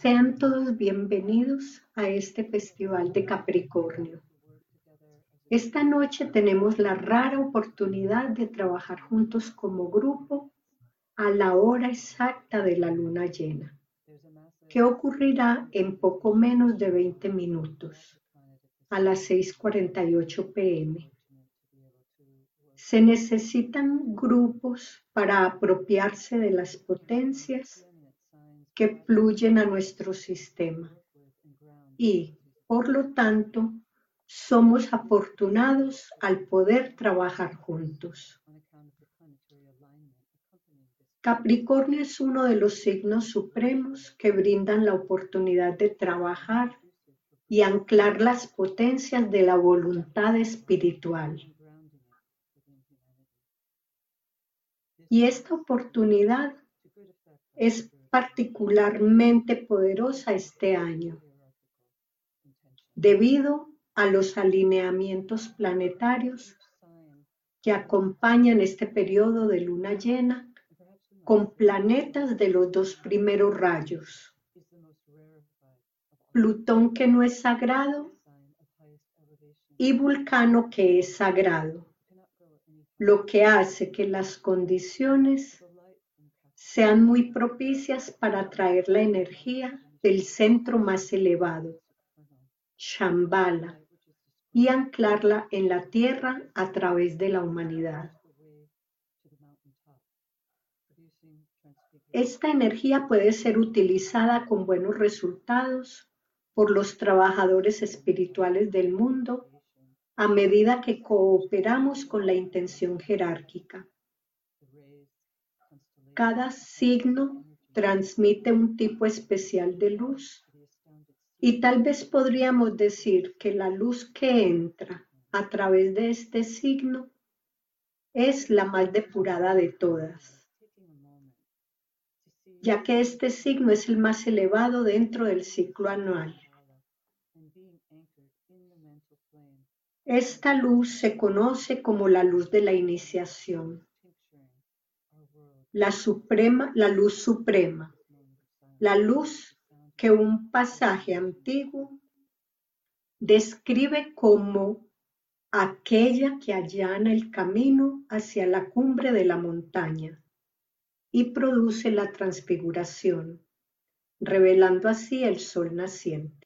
Sean todos bienvenidos a este Festival de Capricornio. Esta noche tenemos la rara oportunidad de trabajar juntos como grupo a la hora exacta de la luna llena, que ocurrirá en poco menos de 20 minutos, a las 6.48 pm. Se necesitan grupos para apropiarse de las potencias que fluyen a nuestro sistema y, por lo tanto, somos afortunados al poder trabajar juntos. Capricornio es uno de los signos supremos que brindan la oportunidad de trabajar y anclar las potencias de la voluntad espiritual. Y esta oportunidad es particularmente poderosa este año, debido a los alineamientos planetarios que acompañan este periodo de luna llena con planetas de los dos primeros rayos. Plutón que no es sagrado y Vulcano que es sagrado, lo que hace que las condiciones sean muy propicias para atraer la energía del centro más elevado, Shambhala, y anclarla en la tierra a través de la humanidad. Esta energía puede ser utilizada con buenos resultados por los trabajadores espirituales del mundo a medida que cooperamos con la intención jerárquica. Cada signo transmite un tipo especial de luz y tal vez podríamos decir que la luz que entra a través de este signo es la más depurada de todas, ya que este signo es el más elevado dentro del ciclo anual. Esta luz se conoce como la luz de la iniciación, la suprema, la luz suprema, la luz que un pasaje antiguo describe como aquella que allana el camino hacia la cumbre de la montaña y produce la transfiguración, revelando así el sol naciente.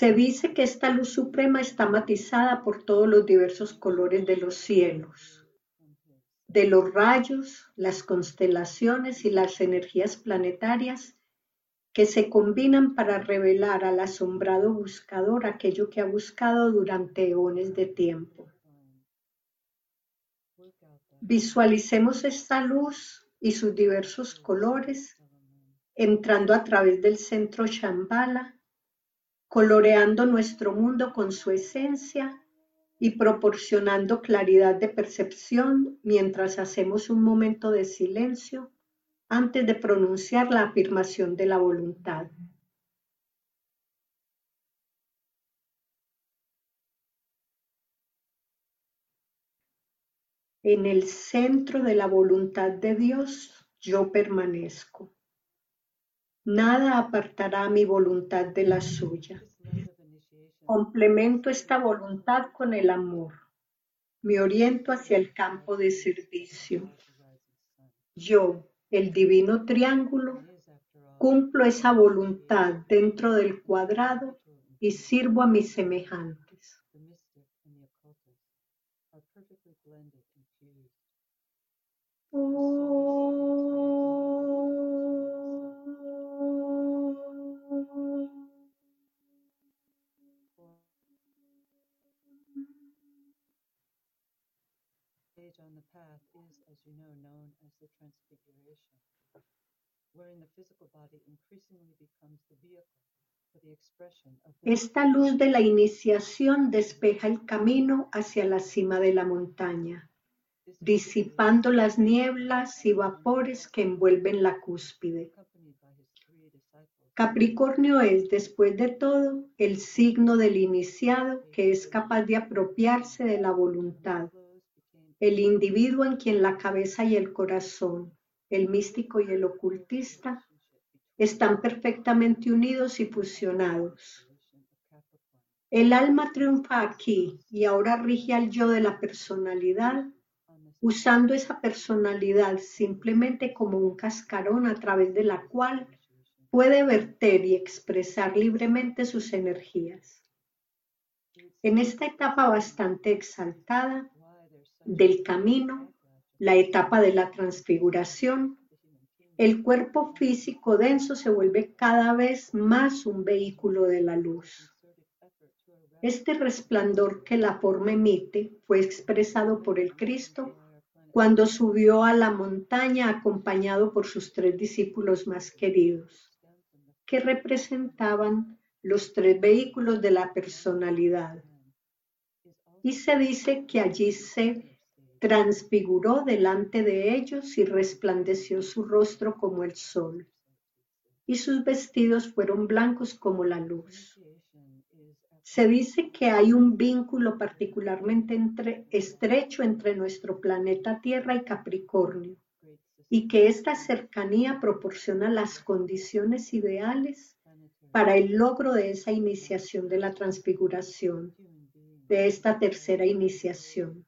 Se dice que esta luz suprema está matizada por todos los diversos colores de los cielos de los rayos, las constelaciones y las energías planetarias que se combinan para revelar al asombrado buscador aquello que ha buscado durante eones de tiempo. Visualicemos esta luz y sus diversos colores entrando a través del centro Shambhala, coloreando nuestro mundo con su esencia y proporcionando claridad de percepción mientras hacemos un momento de silencio antes de pronunciar la afirmación de la voluntad. En el centro de la voluntad de Dios yo permanezco. Nada apartará mi voluntad de la suya. Complemento esta voluntad con el amor. Me oriento hacia el campo de servicio. Yo, el divino triángulo, cumplo esa voluntad dentro del cuadrado y sirvo a mis semejantes. Esta luz de la iniciación despeja el camino hacia la cima de la montaña, disipando las nieblas y vapores que envuelven la cúspide. Capricornio es, después de todo, el signo del iniciado que es capaz de apropiarse de la voluntad el individuo en quien la cabeza y el corazón, el místico y el ocultista, están perfectamente unidos y fusionados. El alma triunfa aquí y ahora rige al yo de la personalidad, usando esa personalidad simplemente como un cascarón a través de la cual puede verter y expresar libremente sus energías. En esta etapa bastante exaltada del camino, la etapa de la transfiguración, el cuerpo físico denso se vuelve cada vez más un vehículo de la luz. Este resplandor que la forma emite fue expresado por el Cristo cuando subió a la montaña acompañado por sus tres discípulos más queridos, que representaban los tres vehículos de la personalidad. Y se dice que allí se transfiguró delante de ellos y resplandeció su rostro como el sol, y sus vestidos fueron blancos como la luz. Se dice que hay un vínculo particularmente estrecho entre nuestro planeta Tierra y Capricornio y que esta cercanía proporciona las condiciones ideales para el logro de esa iniciación de la transfiguración, de esta tercera iniciación.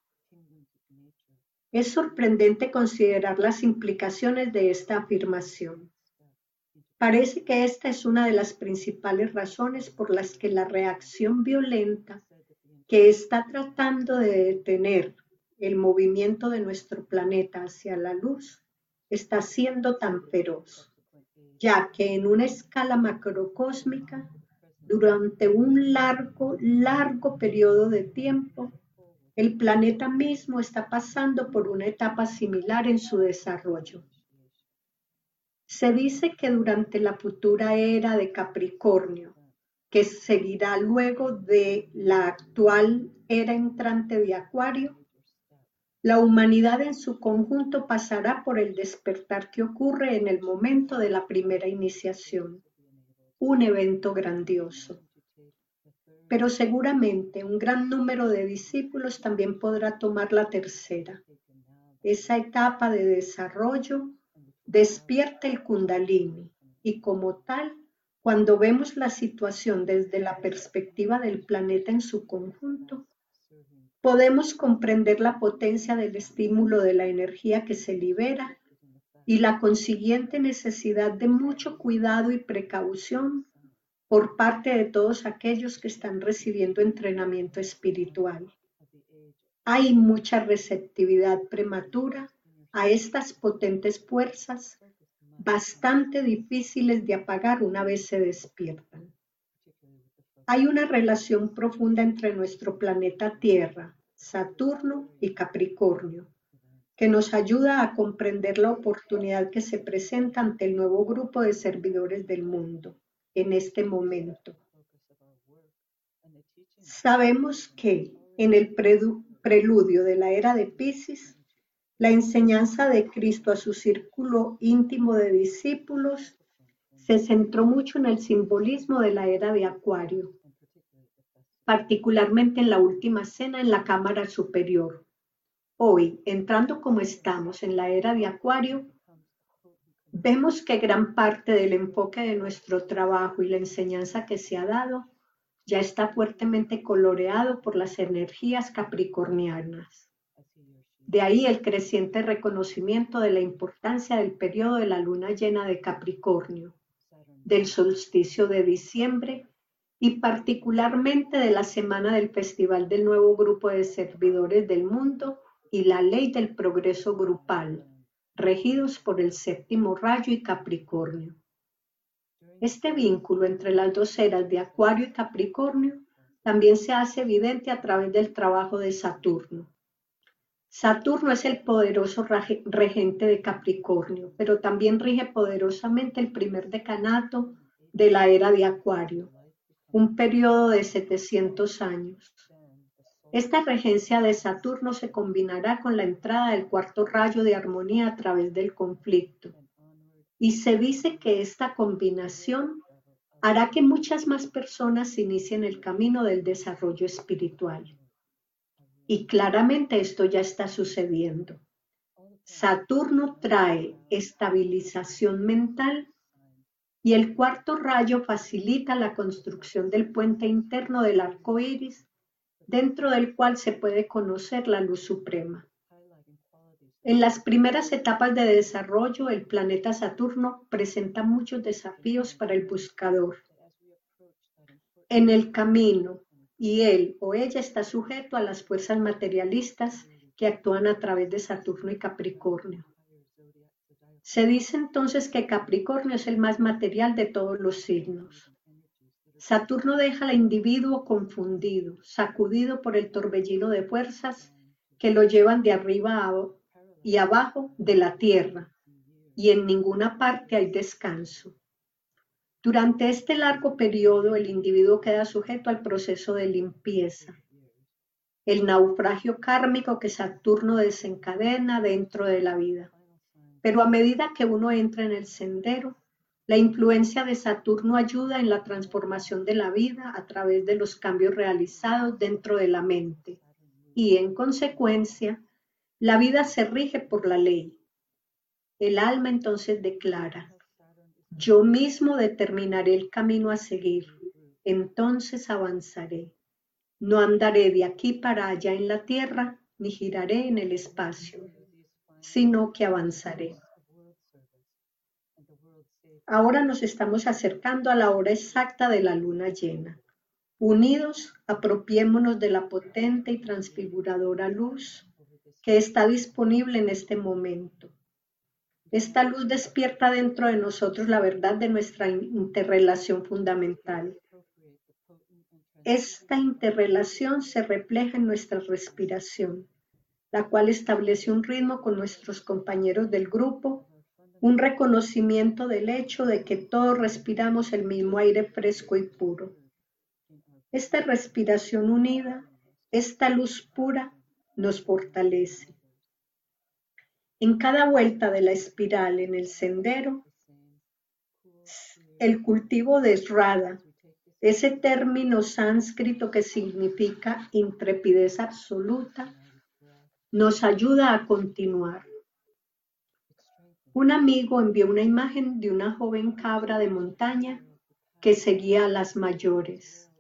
Es sorprendente considerar las implicaciones de esta afirmación. Parece que esta es una de las principales razones por las que la reacción violenta que está tratando de detener el movimiento de nuestro planeta hacia la luz está siendo tan feroz, ya que en una escala macrocósmica, durante un largo, largo periodo de tiempo, el planeta mismo está pasando por una etapa similar en su desarrollo. Se dice que durante la futura era de Capricornio, que seguirá luego de la actual era entrante de Acuario, la humanidad en su conjunto pasará por el despertar que ocurre en el momento de la primera iniciación, un evento grandioso. Pero seguramente un gran número de discípulos también podrá tomar la tercera, esa etapa de desarrollo despierta el kundalini y como tal, cuando vemos la situación desde la perspectiva del planeta en su conjunto, podemos comprender la potencia del estímulo de la energía que se libera y la consiguiente necesidad de mucho cuidado y precaución por parte de todos aquellos que están recibiendo entrenamiento espiritual. Hay mucha receptividad prematura a estas potentes fuerzas bastante difíciles de apagar una vez se despiertan. Hay una relación profunda entre nuestro planeta Tierra, Saturno y Capricornio, que nos ayuda a comprender la oportunidad que se presenta ante el nuevo grupo de servidores del mundo en este momento. Sabemos que en el preludio de la era de Pisces, la enseñanza de Cristo a su círculo íntimo de discípulos se centró mucho en el simbolismo de la era de Acuario, particularmente en la última cena en la cámara superior. Hoy, entrando como estamos en la era de Acuario, vemos que gran parte del enfoque de nuestro trabajo y la enseñanza que se ha dado ya está fuertemente coloreado por las energías capricornianas. De ahí el creciente reconocimiento de la importancia del periodo de la luna llena de Capricornio, del solsticio de diciembre y particularmente de la semana del Festival del nuevo grupo de servidores del mundo y la ley del progreso grupal, regidos por el séptimo rayo y Capricornio. Este vínculo entre las dos eras de Acuario y Capricornio también se hace evidente a través del trabajo de Saturno Saturno es el poderoso regente de Capricornio, pero también rige poderosamente el primer decanato de la era de Acuario, un periodo de 700 años. Esta regencia de Saturno se combinará con la entrada del cuarto rayo de armonía a través del conflicto. Y se dice que esta combinación hará que muchas más personas inicien el camino del desarrollo espiritual Y claramente esto ya está sucediendo. Saturno trae estabilización mental y el cuarto rayo facilita la construcción del puente interno del arco iris, dentro del cual se puede conocer la luz suprema. En las primeras etapas de desarrollo, el planeta Saturno presenta muchos desafíos para el buscador. En el camino, y él o ella está sujeto a las fuerzas materialistas que actúan a través de Saturno y Capricornio. Se dice entonces que Capricornio es el más material de todos los signos. Saturno deja al individuo confundido, sacudido por el torbellino de fuerzas que lo llevan de arriba a y abajo de la tierra, y en ninguna parte hay descanso. Durante este largo periodo el individuo queda sujeto al proceso de limpieza, el naufragio kármico que Saturno desencadena dentro de la vida. Pero a medida que uno entra en el sendero, la influencia de Saturno ayuda en la transformación de la vida a través de los cambios realizados dentro de la mente y, en consecuencia, la vida se rige por la ley. El alma entonces declara, yo mismo determinaré el camino a seguir, entonces avanzaré. No andaré de aquí para allá en la tierra, ni giraré en el espacio, sino que avanzaré. Ahora nos estamos acercando a la hora exacta de la luna llena. Unidos, apropiémonos de la potente y transfiguradora luz que está disponible en este momento. Esta luz despierta dentro de nosotros la verdad de nuestra interrelación fundamental. Esta interrelación se refleja en nuestra respiración, la cual establece un ritmo con nuestros compañeros del grupo, un reconocimiento del hecho de que todos respiramos el mismo aire fresco y puro. Esta respiración unida, esta luz pura, nos fortalece. En cada vuelta de la espiral en el sendero, el cultivo de Srada, ese término sánscrito que significa intrepidez absoluta, nos ayuda a continuar. Un amigo envió una imagen de una joven cabra de montaña que seguía a las mayores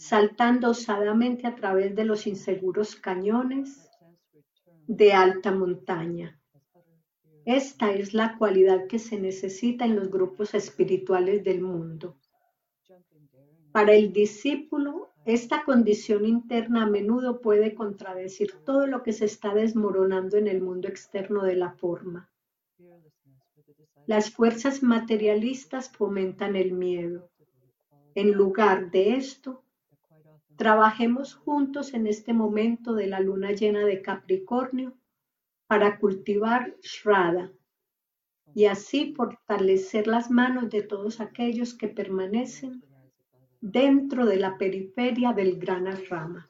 saltando osadamente a través de los inseguros cañones de alta montaña. Esta es la cualidad que se necesita en los grupos espirituales del mundo. Para el discípulo, esta condición interna a menudo puede contradecir todo lo que se está desmoronando en el mundo externo de la forma. Las fuerzas materialistas fomentan el miedo. En lugar de esto, Trabajemos juntos en este momento de la luna llena de Capricornio para cultivar Shraddha y así fortalecer las manos de todos aquellos que permanecen dentro de la periferia del gran Rama.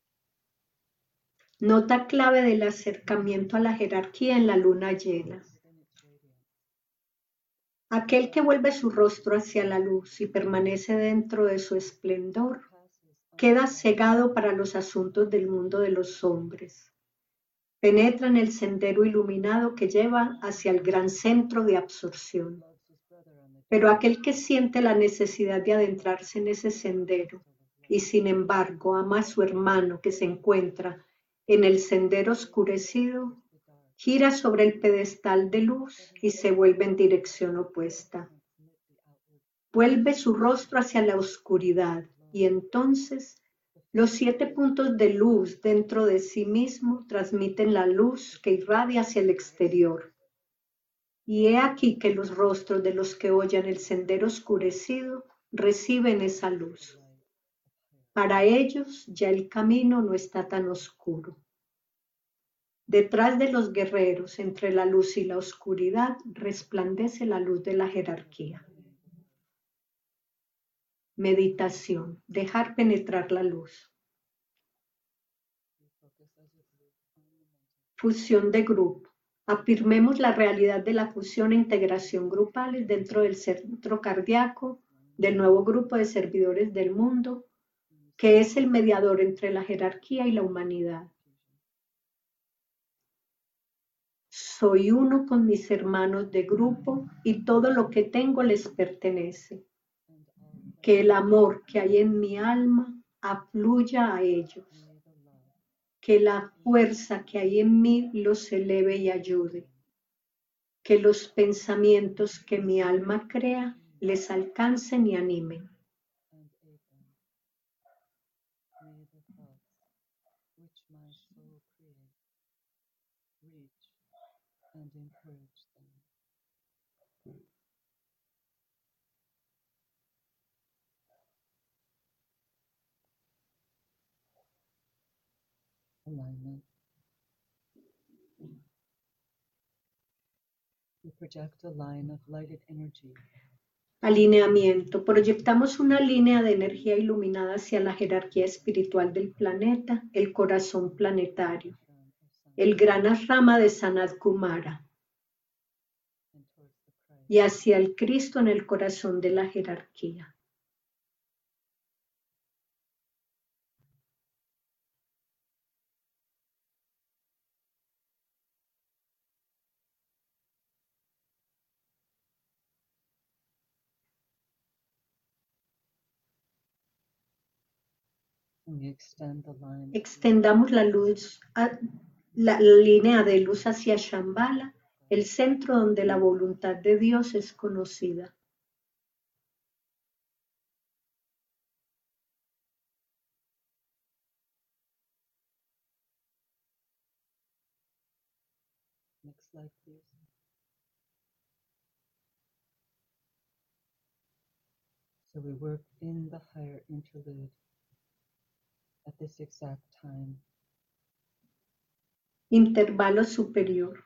Nota clave del acercamiento a la jerarquía en la luna llena. Aquel que vuelve su rostro hacia la luz y permanece dentro de su esplendor, queda cegado para los asuntos del mundo de los hombres. Penetra en el sendero iluminado que lleva hacia el gran centro de absorción. Pero aquel que siente la necesidad de adentrarse en ese sendero y sin embargo ama a su hermano que se encuentra en el sendero oscurecido, gira sobre el pedestal de luz y se vuelve en dirección opuesta. Vuelve su rostro hacia la oscuridad y entonces los siete puntos de luz dentro de sí mismo transmiten la luz que irradia hacia el exterior. Y he aquí que los rostros de los que oyen el sendero oscurecido reciben esa luz. Para ellos ya el camino no está tan oscuro. Detrás de los guerreros, entre la luz y la oscuridad, resplandece la luz de la jerarquía. Meditación, dejar penetrar la luz. Fusión de grupo. Afirmemos la realidad de la fusión e integración grupales dentro del centro cardíaco del nuevo grupo de servidores del mundo, que es el mediador entre la jerarquía y la humanidad. Soy uno con mis hermanos de grupo y todo lo que tengo les pertenece. Que el amor que hay en mi alma afluya a ellos. Que la fuerza que hay en mí los eleve y ayude. Que los pensamientos que mi alma crea les alcancen y animen. create, reach, and encourage them. Alignment. We project a line of lighted energy Alineamiento. Proyectamos una línea de energía iluminada hacia la jerarquía espiritual del planeta, el corazón planetario, el gran rama de Sanat Kumara, y hacia el Cristo en el corazón de la jerarquía. Extendamos la luz, la, línea de luz hacia Shambhala, el centro donde la voluntad de Dios es conocida. Next slide, please. So we work in the higher interlude Intervalo superior.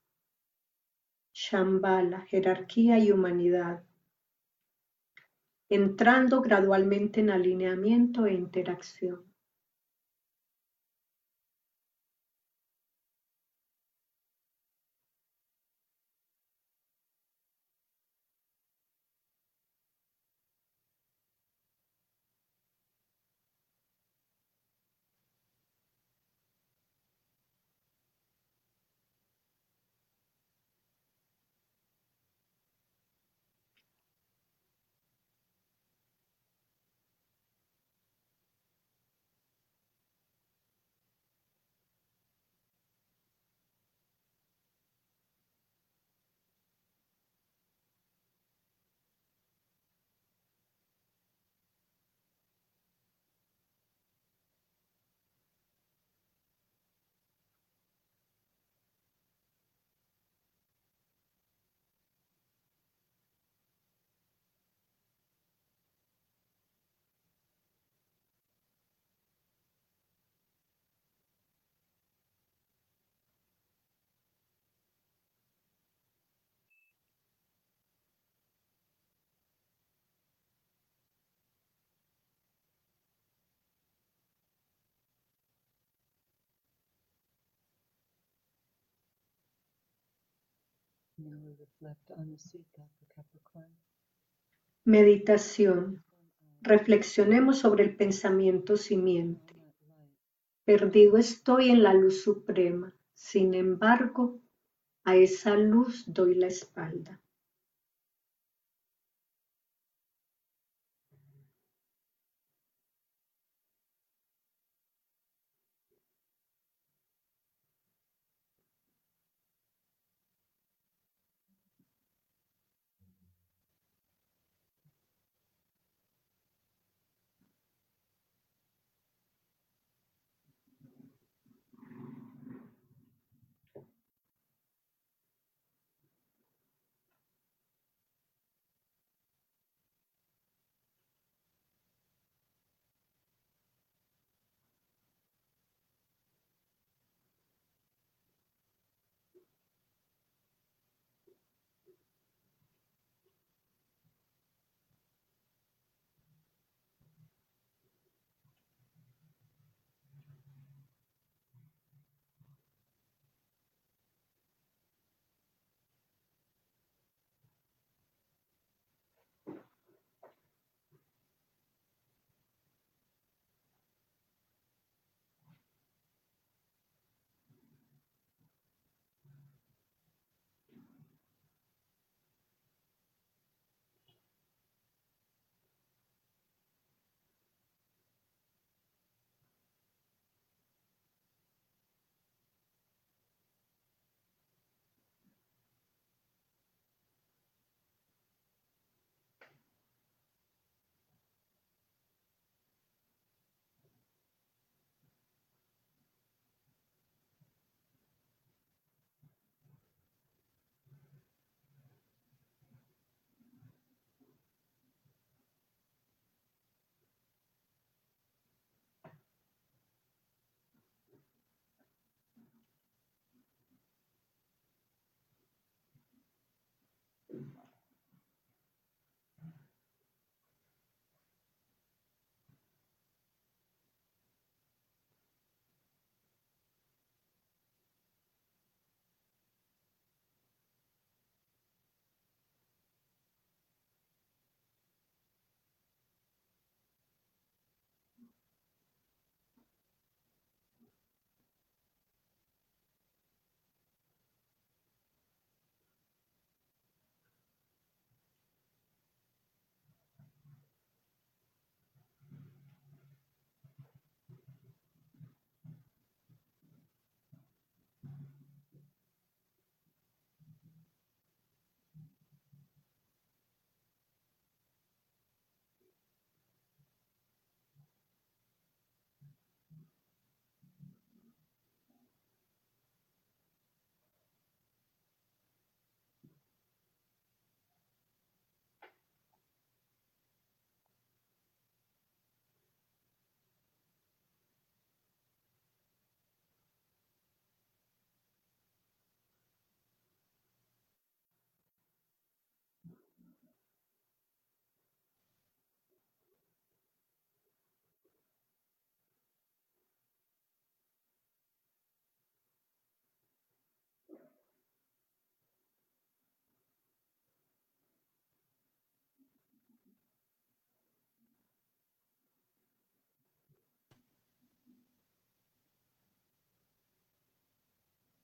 Shambhala, jerarquía y humanidad, entrando gradualmente en alineamiento e interacción. Meditación. Reflexionemos sobre el pensamiento simiente. Perdido estoy en la luz suprema, sin embargo, a esa luz doy la espalda.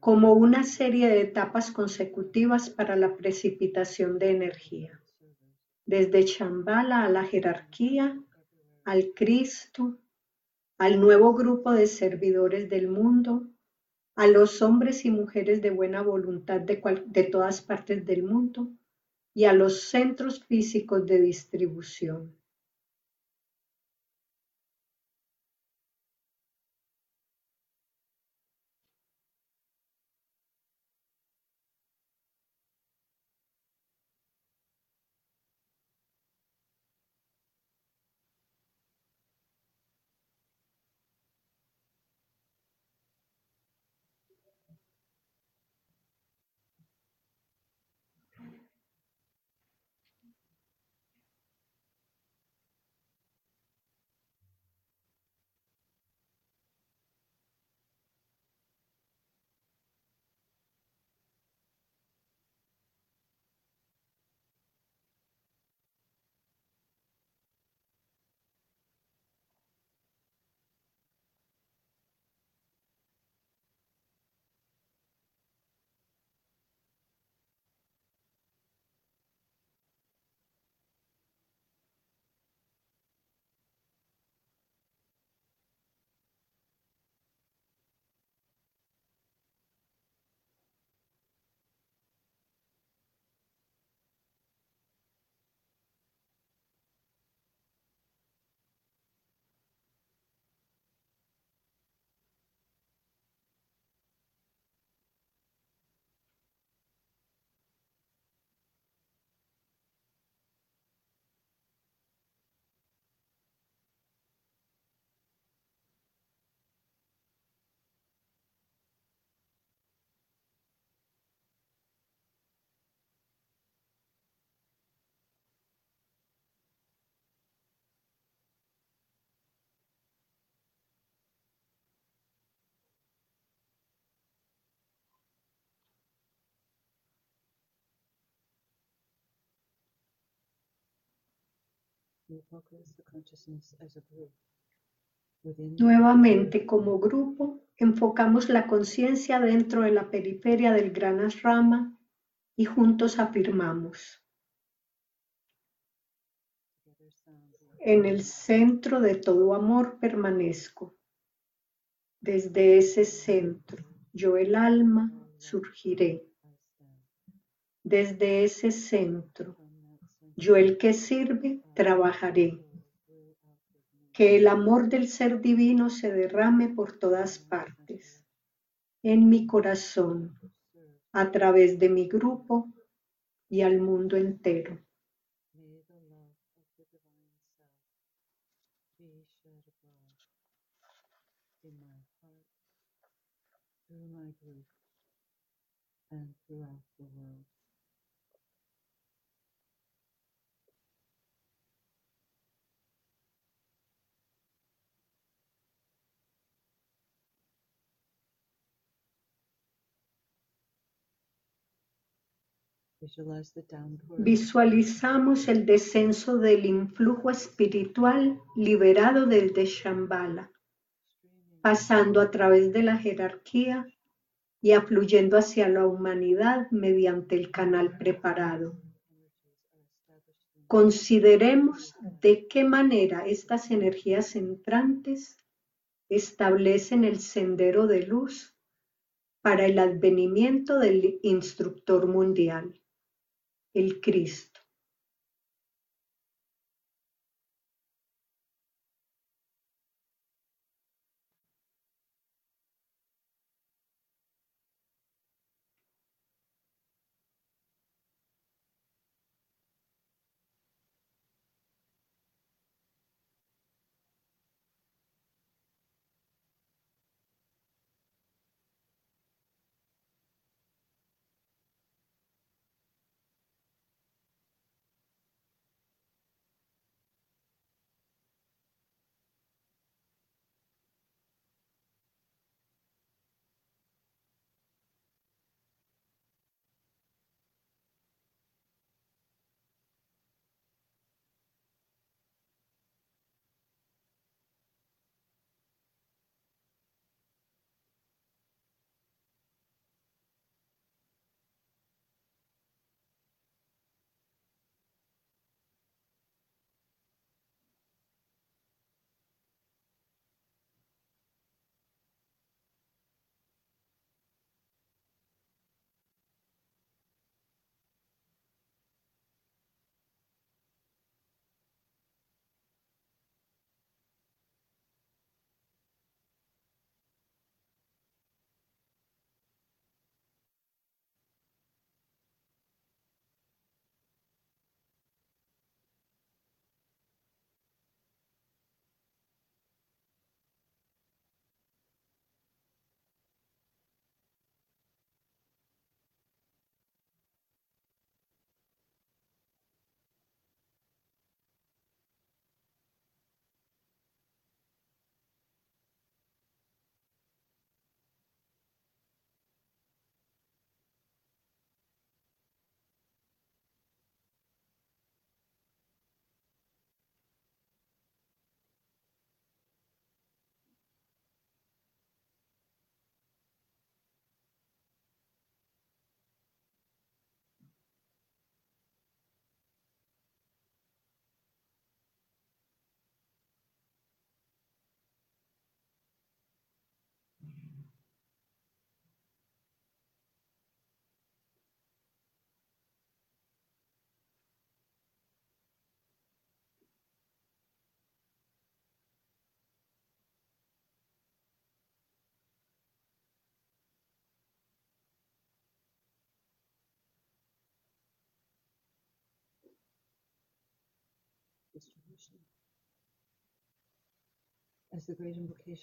como una serie de etapas consecutivas para la precipitación de energía, desde Shambhala a la jerarquía, al Cristo, al nuevo grupo de servidores del mundo, a los hombres y mujeres de buena voluntad de, de todas partes del mundo y a los centros físicos de distribución. Nuevamente, como grupo, enfocamos la conciencia dentro de la periferia del gran Rama y juntos afirmamos, en el centro de todo amor permanezco. Desde ese centro, yo el alma, surgiré. Desde ese centro, yo el que sirve, trabajaré. Que el amor del ser divino se derrame por todas partes, en mi corazón, a través de mi grupo y al mundo entero. Visualizamos el descenso del influjo espiritual liberado desde Shambhala, pasando a través de la jerarquía y afluyendo hacia la humanidad mediante el canal preparado. Consideremos de qué manera estas energías entrantes establecen el sendero de luz para el advenimiento del instructor mundial, el Cristo.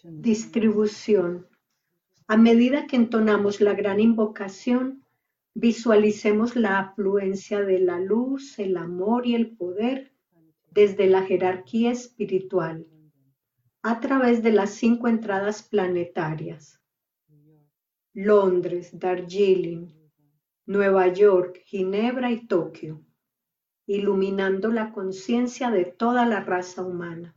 Distribución. A medida que entonamos la gran invocación, visualicemos la afluencia de la luz, el amor y el poder desde la jerarquía espiritual a través de las cinco entradas planetarias. Londres, Darjeeling, Nueva York, Ginebra y Tokio. Iluminando la conciencia de toda la raza humana.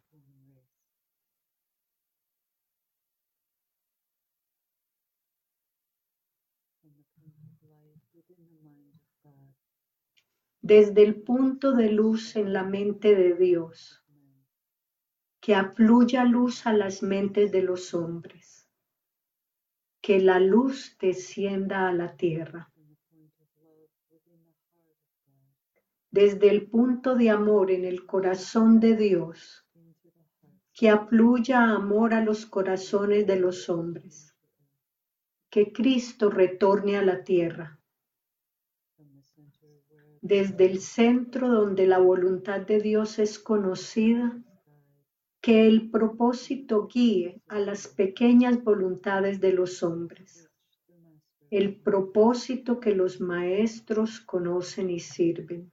desde el punto de luz en la mente de Dios, que afluya luz a las mentes de los hombres, que la luz descienda a la tierra, desde el punto de amor en el corazón de Dios, que afluya amor a los corazones de los hombres, que Cristo retorne a la tierra, desde el centro donde la voluntad de Dios es conocida, que el propósito guíe a las pequeñas voluntades de los hombres, el propósito que los maestros conocen y sirven.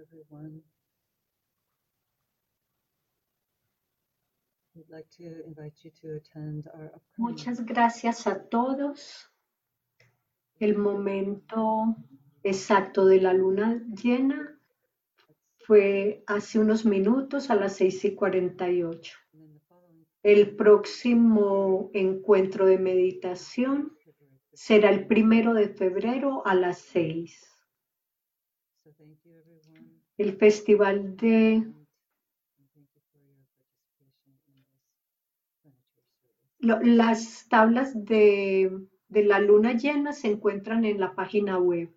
everyone. We'd like to invite you to attend our Muchas gracias a todos. El momento exacto de la luna llena fue hace unos minutos a las 6 y 48. and then the following El próximo encuentro de meditación February 15th. será el primero de febrero a las 6. So thank you, everyone. El festival de And, and thank you for your participation in this planetary service. lo- las tablas de, de la luna llena se encuentran en la página web.